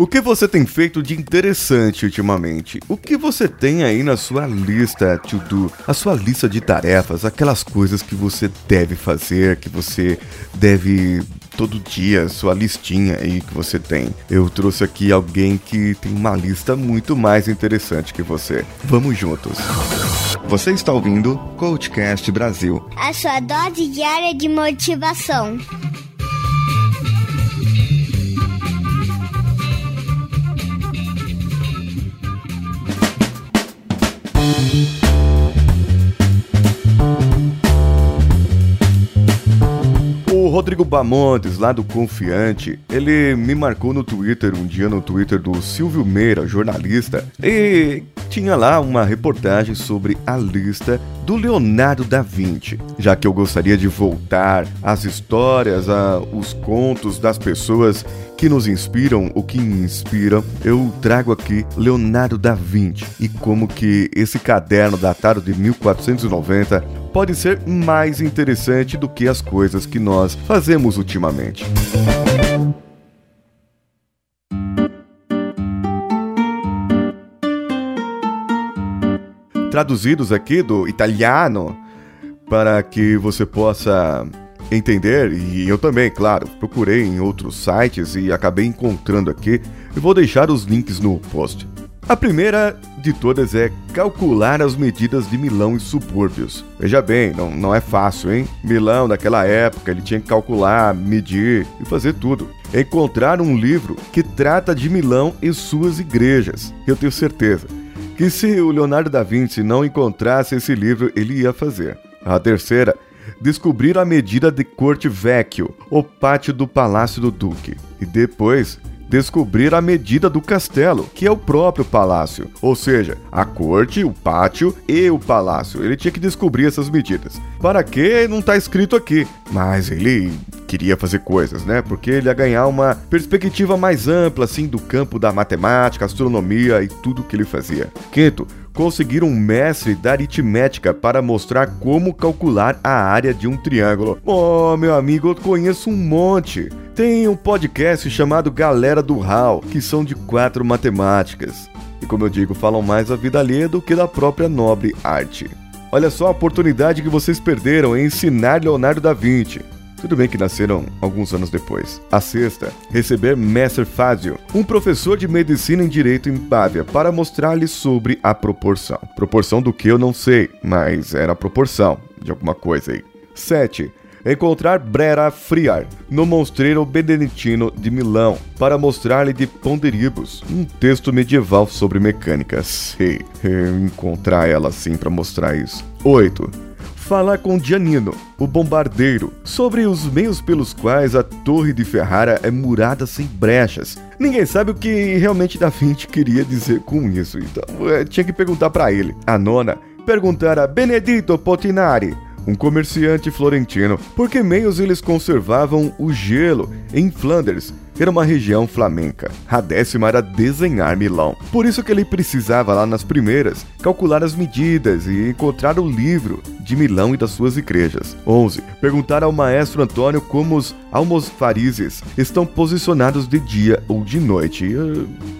O que você tem feito de interessante ultimamente? O que você tem aí na sua lista to do? A sua lista de tarefas, aquelas coisas que você deve fazer, que você deve todo dia, sua listinha aí que você tem. Eu trouxe aqui alguém que tem uma lista muito mais interessante que você. Vamos juntos. Você está ouvindo Coachcast Brasil. A sua dose diária de motivação. Rodrigo Bamontes, lá do Confiante, ele me marcou no Twitter, um dia no Twitter do Silvio Meira, jornalista, e tinha lá uma reportagem sobre a lista do Leonardo da Vinci. Já que eu gostaria de voltar às histórias, aos contos das pessoas que nos inspiram, o que me inspira, eu trago aqui Leonardo da Vinci e como que esse caderno datado de 1490 pode ser mais interessante do que as coisas que nós fazemos ultimamente. Traduzidos aqui do italiano para que você possa entender, e eu também, claro, procurei em outros sites e acabei encontrando aqui, vou deixar os links no post. A primeira de todas é calcular as medidas de Milão e subúrbios. Veja bem, não, não é fácil, hein? Milão, naquela época, ele tinha que calcular, medir e fazer tudo. Encontrar um livro que trata de Milão e suas igrejas. Eu tenho certeza que se o Leonardo da Vinci não encontrasse esse livro, ele ia fazer. A terceira, descobrir a medida de Corte Vecchio, o pátio do Palácio do Duque. E depois, descobrir a medida do castelo, que é o próprio palácio, ou seja, a corte, o pátio e o palácio. Ele tinha que descobrir essas medidas. Para que não está escrito aqui, mas ele queria fazer coisas, né? Porque ele ia ganhar uma perspectiva mais ampla assim do campo da matemática, astronomia e tudo que ele fazia. Quinto, conseguir um mestre da aritmética para mostrar como calcular a área de um triângulo. Oh, meu amigo, eu conheço um monte. Tem um podcast chamado Galera do HAL, que são de quatro matemáticas. E como eu digo, falam mais da vida alheia do que da própria nobre arte. Olha só a oportunidade que vocês perderam em ensinar Leonardo da Vinci. Tudo bem que nasceram alguns anos depois. A sexta, receber Messer Fazio, um professor de medicina em direito em Bávia, para mostrar-lhe sobre a proporção. Proporção do que eu não sei, mas era proporção de alguma coisa aí. 7. Encontrar Brera Friar no Monstreiro Beneditino de Milão para mostrar-lhe de Ponderibus, um texto medieval sobre mecânica. Encontrar ela assim para mostrar isso. 8 falar com Giannino, o bombardeiro, sobre os meios pelos quais a Torre de Ferrara é murada sem brechas. Ninguém sabe o que realmente Da Vinci queria dizer com isso, então é, tinha que perguntar para ele. A nona, perguntar a Benedito Potinari, um comerciante florentino, por que meios eles conservavam o gelo em Flanders era uma região flamenca. A décima era desenhar Milão. Por isso que ele precisava lá nas primeiras calcular as medidas e encontrar o livro de Milão e das suas igrejas. 11. Perguntar ao maestro Antônio como os almofarizes estão posicionados de dia ou de noite.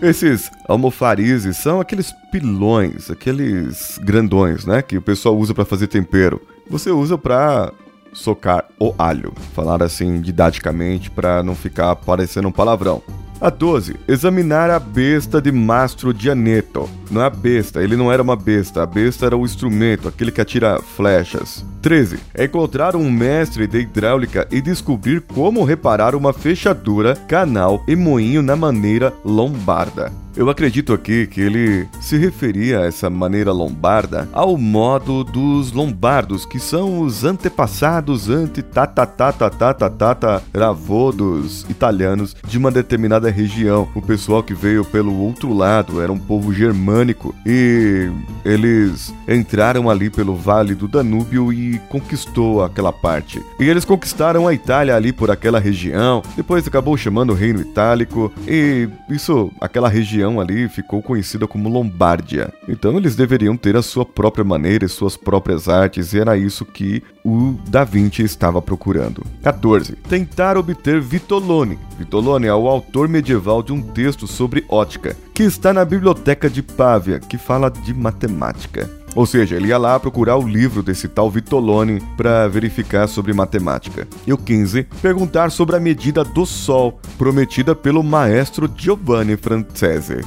Eh, esses almofarizes são aqueles pilões, aqueles grandões, né, que o pessoal usa para fazer tempero. Você usa para socar o alho. Falar assim didaticamente para não ficar parecendo um palavrão. A 12. Examinar a besta de Mastro Dianeto. Não é a besta, ele não era uma besta, a besta era o instrumento, aquele que atira flechas. 13. Encontrar um mestre de hidráulica e descobrir como reparar uma fechadura, canal e moinho na maneira lombarda. Eu acredito aqui que ele se referia a essa maneira lombarda ao modo dos lombardos, que são os antepassados ante tata tata tata tata dos italianos de uma determinada região. O pessoal que veio pelo outro lado era um povo germânico e eles entraram ali pelo vale do Danúbio e conquistou aquela parte. E eles conquistaram a Itália ali por aquela região, depois acabou chamando o Reino Itálico e isso, aquela região ali ficou conhecida como Lombardia. Então eles deveriam ter a sua própria maneira e suas próprias artes, e era isso que o Da Vinci estava procurando. 14. Tentar obter Vitolone. Vitolone é o autor medieval de um texto sobre ótica, que está na biblioteca de Pávia, que fala de matemática. Ou seja, ele ia lá procurar o livro desse tal Vitolone para verificar sobre matemática. E o 15, perguntar sobre a medida do Sol, prometida pelo maestro Giovanni Francese.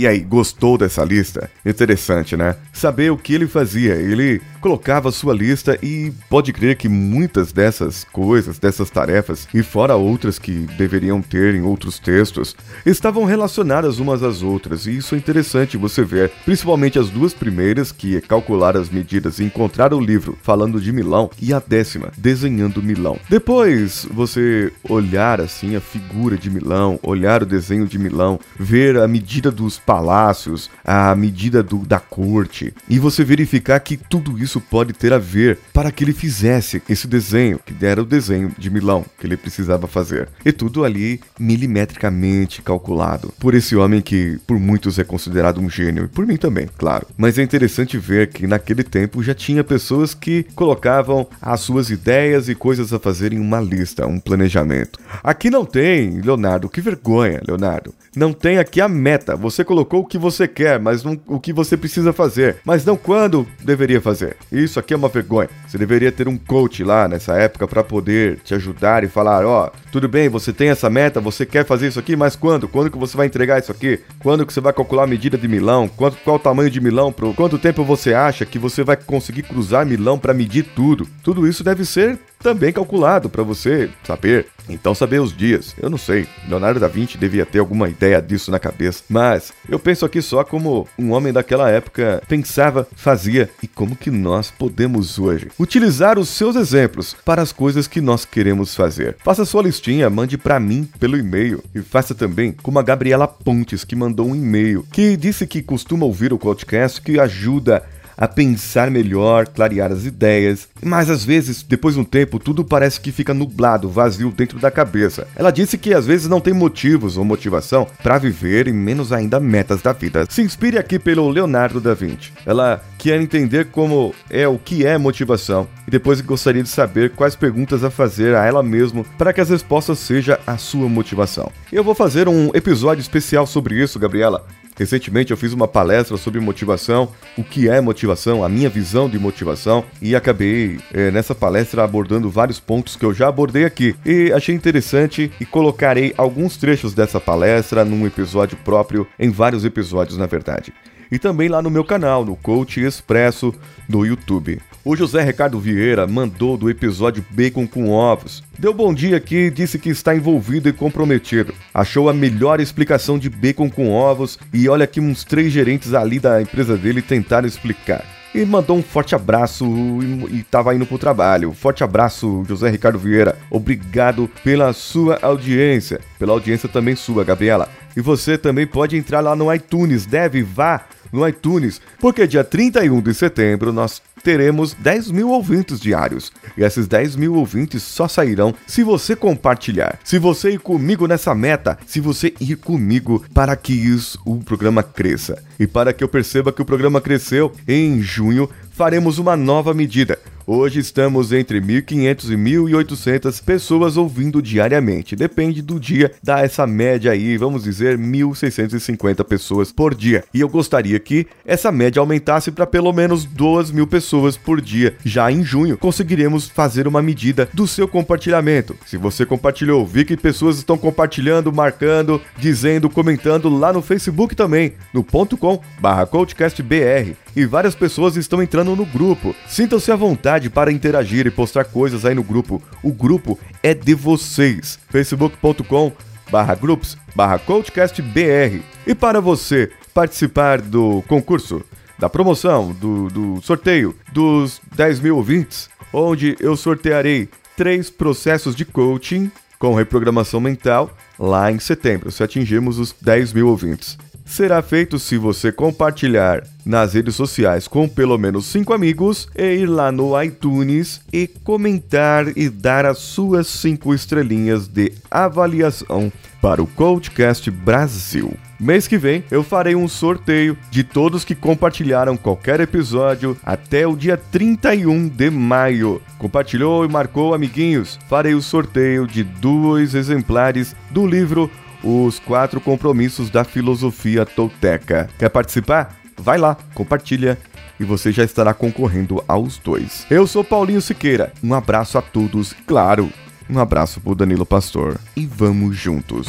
E aí, gostou dessa lista? Interessante, né? Saber o que ele fazia. Ele colocava sua lista e pode crer que muitas dessas coisas, dessas tarefas, e fora outras que deveriam ter em outros textos, estavam relacionadas umas às outras. E isso é interessante você ver, principalmente as duas primeiras, que é calcular as medidas e encontrar o livro falando de Milão, e a décima, desenhando Milão. Depois você olhar assim a figura de Milão, olhar o desenho de Milão, ver a medida dos palácios, a medida do, da corte, e você verificar que tudo isso pode ter a ver para que ele fizesse esse desenho, que era o desenho de Milão que ele precisava fazer. E tudo ali milimetricamente calculado por esse homem que por muitos é considerado um gênio, e por mim também, claro. Mas é interessante ver que naquele tempo já tinha pessoas que colocavam as suas ideias e coisas a fazer em uma lista, um planejamento. Aqui não tem, Leonardo, que vergonha, Leonardo. Não tem aqui a meta. Você colocou o que você quer, mas não o que você precisa fazer, mas não quando deveria fazer. Isso aqui é uma vergonha. Você deveria ter um coach lá nessa época para poder te ajudar e falar, ó, oh, tudo bem, você tem essa meta, você quer fazer isso aqui, mas quando? Quando que você vai entregar isso aqui? Quando que você vai calcular a medida de Milão? Quanto, qual o tamanho de Milão? Pro, quanto tempo você acha que você vai conseguir cruzar Milão para medir tudo? Tudo isso deve ser também calculado para você saber. Então saber os dias, eu não sei. Leonardo da Vinci devia ter alguma ideia disso na cabeça, mas eu penso aqui só como um homem daquela época pensava, fazia e como que nós podemos hoje utilizar os seus exemplos para as coisas que nós queremos fazer. Faça sua listinha, mande para mim pelo e-mail e faça também como a Gabriela Pontes que mandou um e-mail que disse que costuma ouvir o podcast que ajuda a pensar melhor, clarear as ideias, mas às vezes, depois de um tempo, tudo parece que fica nublado, vazio dentro da cabeça. Ela disse que às vezes não tem motivos ou motivação para viver e menos ainda metas da vida. Se inspire aqui pelo Leonardo da Vinci. Ela quer entender como é o que é motivação e depois gostaria de saber quais perguntas a fazer a ela mesma para que as respostas sejam a sua motivação. Eu vou fazer um episódio especial sobre isso, Gabriela. Recentemente eu fiz uma palestra sobre motivação, o que é motivação, a minha visão de motivação, e acabei é, nessa palestra abordando vários pontos que eu já abordei aqui. E achei interessante e colocarei alguns trechos dessa palestra num episódio próprio, em vários episódios na verdade e também lá no meu canal, no Coach Expresso no YouTube. O José Ricardo Vieira mandou do episódio Bacon com Ovos. Deu bom dia aqui e disse que está envolvido e comprometido. Achou a melhor explicação de bacon com ovos e olha que uns três gerentes ali da empresa dele tentaram explicar e mandou um forte abraço e, estava indo pro trabalho. Forte abraço, José Ricardo Vieira. Obrigado pela sua audiência, pela audiência também sua, Gabriela. E você também pode entrar lá no iTunes, deve vá no iTunes, porque dia 31 de setembro nós teremos 10 mil ouvintes diários. E esses 10 mil ouvintes só sairão se você compartilhar. Se você ir comigo nessa meta, se você ir comigo para que isso, o programa cresça. E para que eu perceba que o programa cresceu, em junho faremos uma nova medida. Hoje estamos entre 1.500 e 1.800 pessoas ouvindo diariamente. Depende do dia, dá essa média aí, vamos dizer 1.650 pessoas por dia. E eu gostaria que essa média aumentasse para pelo menos 2.000 pessoas por dia. Já em junho, conseguiremos fazer uma medida do seu compartilhamento. Se você compartilhou, vi que pessoas estão compartilhando, marcando, dizendo, comentando lá no Facebook também, no .com/coachcastbr. E várias pessoas estão entrando no grupo. Sintam-se à vontade para interagir e postar coisas aí no grupo. O grupo é de vocês. facebook.com barra groups barra coachcastbr. E para você participar do concurso, da promoção, do, do sorteio dos 10 mil ouvintes, onde eu sortearei três processos de coaching com reprogramação mental lá em setembro, se atingirmos os 10 mil ouvintes. Será feito se você compartilhar nas redes sociais com pelo menos 5 amigos e ir lá no iTunes e comentar e dar as suas 5 estrelinhas de avaliação para o Coachcast Brasil. Mês que vem eu farei um sorteio de todos que compartilharam qualquer episódio até o dia 31 de maio. Compartilhou e marcou amiguinhos? Farei o sorteio de dois exemplares do livro Os Quatro Compromissos da Filosofia Tolteca. Quer participar? Vai lá, compartilha e você já estará concorrendo aos dois. Eu sou Paulinho Siqueira. Um abraço a todos, claro. Um abraço pro Danilo Pastor e vamos juntos.